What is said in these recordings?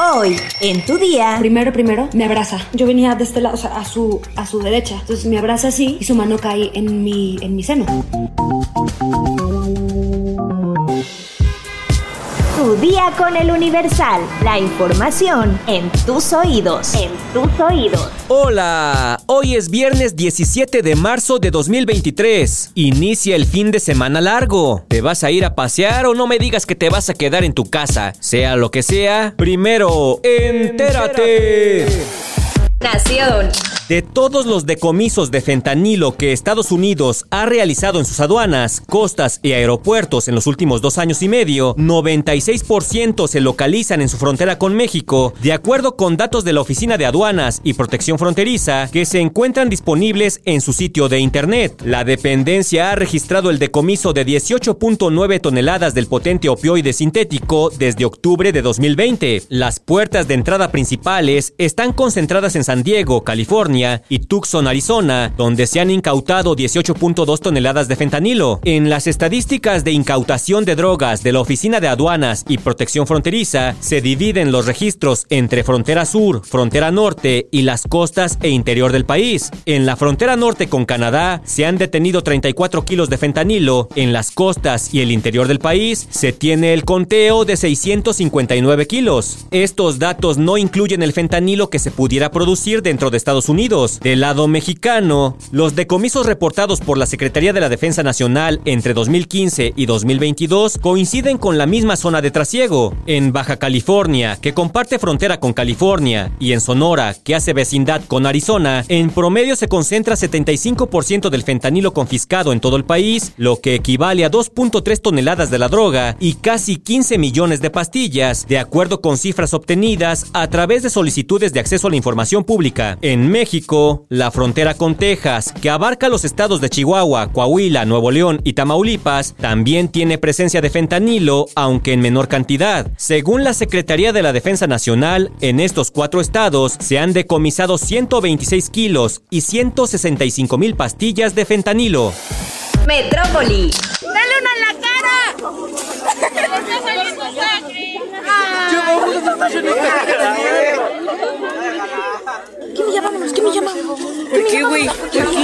Hoy, en tu día. Primero, primero, me abraza. Yo venía de este lado, o sea, a su, a su derecha. Entonces me abraza así y su mano cae en mi, en mi seno. Tu día con el Universal. La información en tus oídos. En tus oídos. Hola, hoy es viernes 17 de marzo de 2023. Inicia el fin de semana largo. ¿Te vas a ir a pasear o no me digas que te vas a quedar en tu casa? Sea lo que sea, primero, entérate. De todos los decomisos de fentanilo que Estados Unidos ha realizado en sus aduanas, costas y aeropuertos en los últimos dos años y medio, 96% se localizan en su frontera con México, de acuerdo con datos de la Oficina de Aduanas y Protección Fronteriza que se encuentran disponibles en su sitio de internet. La dependencia ha registrado el decomiso de 18.9 toneladas del potente opioide sintético desde octubre de 2020. Las puertas de entrada principales están concentradas en San Diego, California, y Tucson, Arizona, donde se han incautado 18.2 toneladas de fentanilo. En las estadísticas de incautación de drogas de la Oficina de Aduanas y Protección Fronteriza, se dividen los registros entre frontera sur, frontera norte y las costas e interior del país. En la frontera norte con Canadá se han detenido 34 kilos de fentanilo, en las costas y el interior del país se tiene el conteo de 659 kilos. Estos datos no incluyen el fentanilo que se pudiera producir dentro de Estados Unidos del lado mexicano, los decomisos reportados por la Secretaría de la Defensa Nacional entre 2015 y 2022 coinciden con la misma zona de trasiego. En Baja California, que comparte frontera con California, y en Sonora, que hace vecindad con Arizona, en promedio se concentra 75% del fentanilo confiscado en todo el país, lo que equivale a 2.3 toneladas de la droga y casi 15 millones de pastillas, de acuerdo con cifras obtenidas a través de solicitudes de acceso a la información En México, la frontera con Texas, que abarca los estados de Chihuahua, Coahuila, Nuevo León y Tamaulipas, también tiene presencia de fentanilo, aunque en menor cantidad. Según la Secretaría de la Defensa Nacional, en estos cuatro estados se han decomisado 126 kilos y 165 mil pastillas de fentanilo. Metrópoli. ¡Dale una en la cara! ¡Le está saliendo sangre! ¿Qué me llamamos? ¿Qué me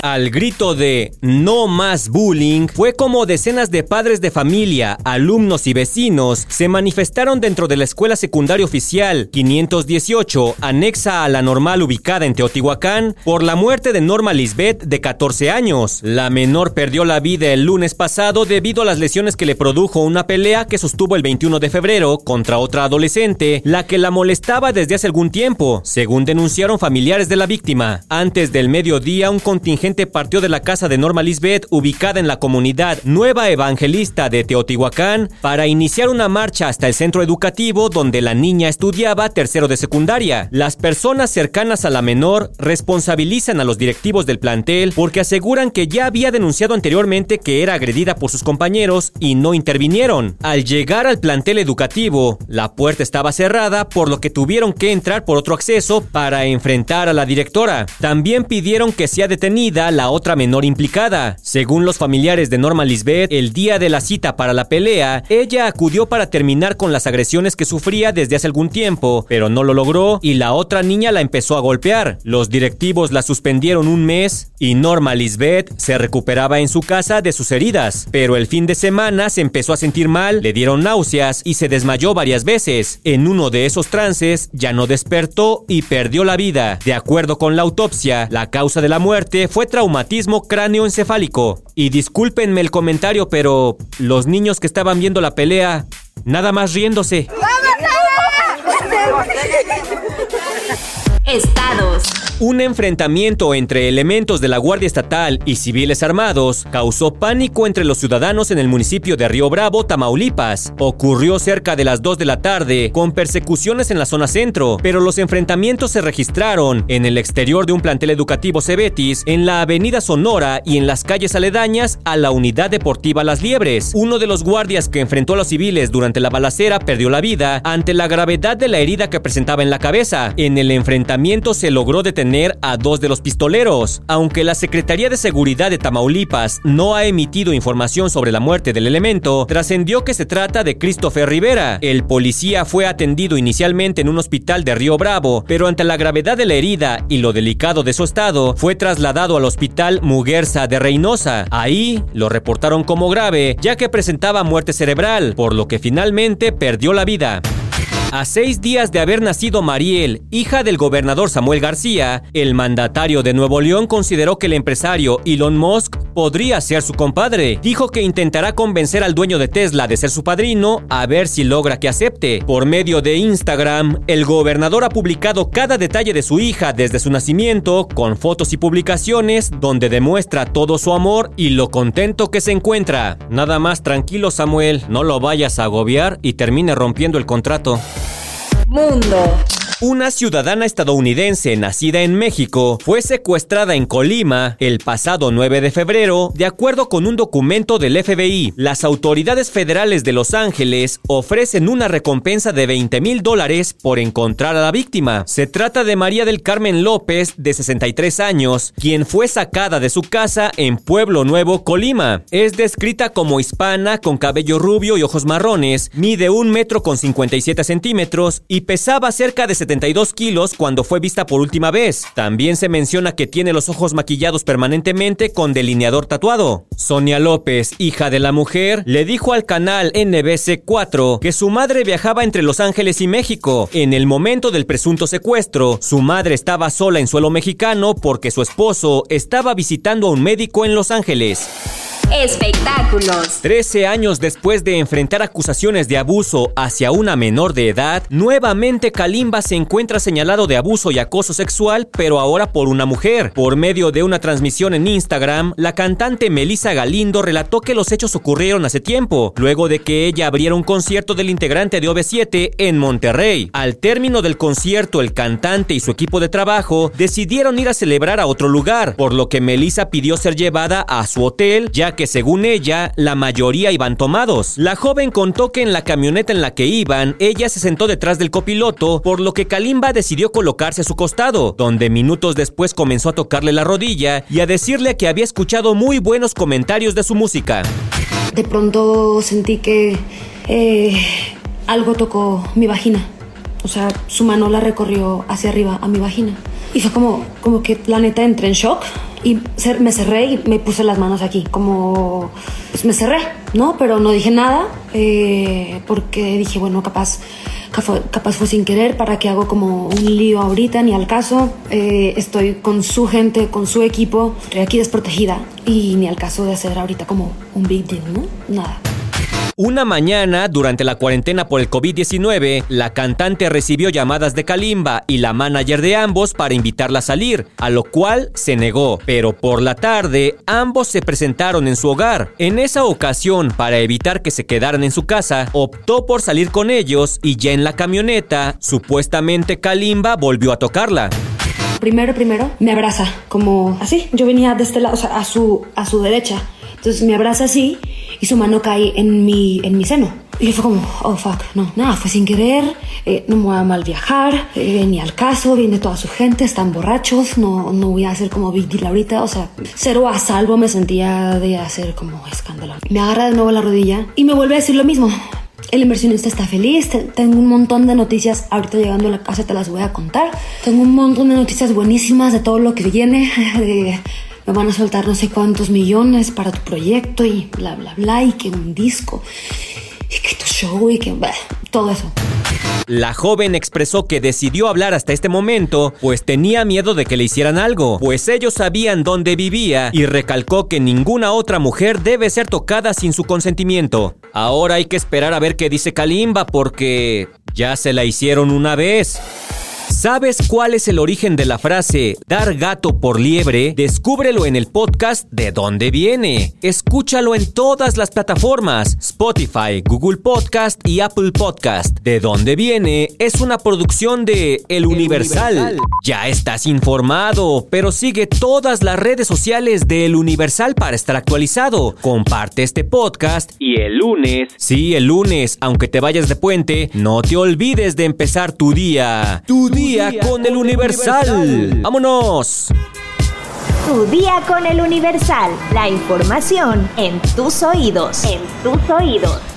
Al grito de no más bullying, fue como decenas de padres de familia, alumnos y vecinos se manifestaron dentro de la escuela secundaria oficial 518, anexa a la normal ubicada en Teotihuacán, por la muerte de Norma Lisbeth de 14 años. La menor perdió la vida el lunes pasado debido a las lesiones que le produjo una pelea que sostuvo el 21 de febrero contra otra adolescente, la que la molestaba desde hace algún tiempo, según denunciaron familiares de la víctima. Antes del mediodía, un contingente partió de la casa de Norma Lisbeth, ubicada en la comunidad Nueva Evangelista de Teotihuacán, para iniciar una marcha hasta el centro educativo donde la niña estudiaba tercero de secundaria. Las personas cercanas a la menor responsabilizan a los directivos del plantel porque aseguran que ya había denunciado anteriormente que era agredida por sus compañeros y no intervinieron. Al llegar al plantel educativo, la puerta estaba cerrada, por lo que tuvieron que entrar por otro acceso para enfrentar a la directora. También pidieron pidieron que sea detenida la otra menor implicada. Según los familiares de Norma Lisbeth, el día de la cita para la pelea, ella acudió para terminar con las agresiones que sufría desde hace algún tiempo, pero no lo logró y la otra niña la empezó a golpear. Los directivos la suspendieron un mes y Norma Lisbeth se recuperaba en su casa de sus heridas, pero el fin de semana se empezó a sentir mal, le dieron náuseas y se desmayó varias veces. En uno de esos trances ya no despertó y perdió la vida. De acuerdo con la autopsia, la causa de la muerte fue traumatismo cráneoencefálico. Y discúlpenme el comentario, pero los niños que estaban viendo la pelea, nada más riéndose. Estados. Un enfrentamiento entre elementos de la Guardia Estatal y civiles armados causó pánico entre los ciudadanos en el municipio de Río Bravo, Tamaulipas. Ocurrió cerca de las 2 de la tarde, con persecuciones en la zona centro, pero los enfrentamientos se registraron en el exterior de un plantel educativo Cebetis, en la avenida Sonora y en las calles aledañas a la unidad deportiva Las Liebres. Uno de los guardias que enfrentó a los civiles durante la balacera perdió la vida ante la gravedad de la herida que presentaba en la cabeza. En el enfrentamiento se logró detener a dos de los pistoleros. Aunque la Secretaría de Seguridad de Tamaulipas no ha emitido información sobre la muerte del elemento, trascendió que se trata de Christopher Rivera. El policía fue atendido inicialmente en un hospital de Río Bravo, pero ante la gravedad de la herida y lo delicado de su estado, fue trasladado al hospital Muguerza de Reynosa. Ahí lo reportaron como grave, ya que presentaba muerte cerebral, por lo que finalmente perdió la vida. A seis días de haber nacido Mariel, hija del gobernador Samuel García, el mandatario de Nuevo León consideró que el empresario Elon Musk podría ser su compadre. Dijo que intentará convencer al dueño de Tesla de ser su padrino a ver si logra que acepte. Por medio de Instagram, el gobernador ha publicado cada detalle de su hija desde su nacimiento, con fotos y publicaciones donde demuestra todo su amor y lo contento que se encuentra. Nada más tranquilo Samuel, no lo vayas a agobiar y termine rompiendo el contrato. Mundo. Una ciudadana estadounidense nacida en México fue secuestrada en Colima el pasado 9 de febrero, de acuerdo con un documento del FBI. Las autoridades federales de Los Ángeles ofrecen una recompensa de 20 mil dólares por encontrar a la víctima. Se trata de María del Carmen López, de 63 años, quien fue sacada de su casa en Pueblo Nuevo, Colima. Es descrita como hispana, con cabello rubio y ojos marrones, mide un metro con 57 centímetros y pesaba cerca de 70 kilos cuando fue vista por última vez. También se menciona que tiene los ojos maquillados permanentemente con delineador tatuado. Sonia López, hija de la mujer, le dijo al canal NBC4 que su madre viajaba entre Los Ángeles y México. En el momento del presunto secuestro, su madre estaba sola en suelo mexicano porque su esposo estaba visitando a un médico en Los Ángeles. Espectáculos. Trece años después de enfrentar acusaciones de abuso hacia una menor de edad, nuevamente Kalimba se encuentra señalado de abuso y acoso sexual, pero ahora por una mujer. Por medio de una transmisión en Instagram, la cantante Melissa Galindo relató que los hechos ocurrieron hace tiempo, luego de que ella abriera un concierto del integrante de OV7 en Monterrey. Al término del concierto, el cantante y su equipo de trabajo decidieron ir a celebrar a otro lugar, por lo que Melissa pidió ser llevada a su hotel, ya que según ella, la mayoría iban tomados. La joven contó que en la camioneta en la que iban, ella se sentó detrás del copiloto, por lo que Kalimba decidió colocarse a su costado, donde minutos después comenzó a tocarle la rodilla y a decirle que había escuchado muy buenos comentarios de su música. De pronto sentí que eh, algo tocó mi vagina. O sea, su mano la recorrió hacia arriba a mi vagina. Y fue como, como que la neta entré en shock y me cerré y me puse las manos aquí, como pues me cerré, ¿no? Pero no dije nada eh, porque dije, bueno, capaz, capaz fue sin querer, ¿para que hago como un lío ahorita? Ni al caso, eh, estoy con su gente, con su equipo, estoy aquí desprotegida y ni al caso de hacer ahorita como un big deal, ¿no? Nada. Una mañana, durante la cuarentena por el COVID-19, la cantante recibió llamadas de Kalimba y la manager de ambos para invitarla a salir, a lo cual se negó. Pero por la tarde, ambos se presentaron en su hogar. En esa ocasión, para evitar que se quedaran en su casa, optó por salir con ellos y ya en la camioneta, supuestamente Kalimba volvió a tocarla primero, primero, me abraza, como así. Yo venía de este lado, o sea, a su, a su derecha. Entonces me abraza así y su mano cae en mi, en mi seno. Y fue como, oh fuck, no, nada, fue sin querer, eh, no me voy a mal viajar, eh, ni al caso, viene toda su gente, están borrachos, no, no voy a hacer como big ahorita, o sea, cero a salvo me sentía de hacer como escándalo. Me agarra de nuevo la rodilla y me vuelve a decir lo mismo. El inversionista está feliz, tengo un montón de noticias, ahorita llegando a la casa te las voy a contar, tengo un montón de noticias buenísimas de todo lo que viene, de me van a soltar no sé cuántos millones para tu proyecto y bla, bla, bla, y que un disco, y que tu show, y que todo eso. La joven expresó que decidió hablar hasta este momento, pues tenía miedo de que le hicieran algo, pues ellos sabían dónde vivía y recalcó que ninguna otra mujer debe ser tocada sin su consentimiento. Ahora hay que esperar a ver qué dice Kalimba porque ya se la hicieron una vez. ¿Sabes cuál es el origen de la frase dar gato por liebre? Descúbrelo en el podcast De dónde viene. Escúchalo en todas las plataformas: Spotify, Google Podcast y Apple Podcast. De dónde viene es una producción de El Universal. Universal. Ya estás informado, pero sigue todas las redes sociales de El Universal para estar actualizado. Comparte este podcast y el lunes, sí, el lunes, aunque te vayas de puente, no te olvides de empezar tu día. Tu día con el Universal. ¡Vámonos! Tu día con el Universal. La información en tus oídos. En tus oídos.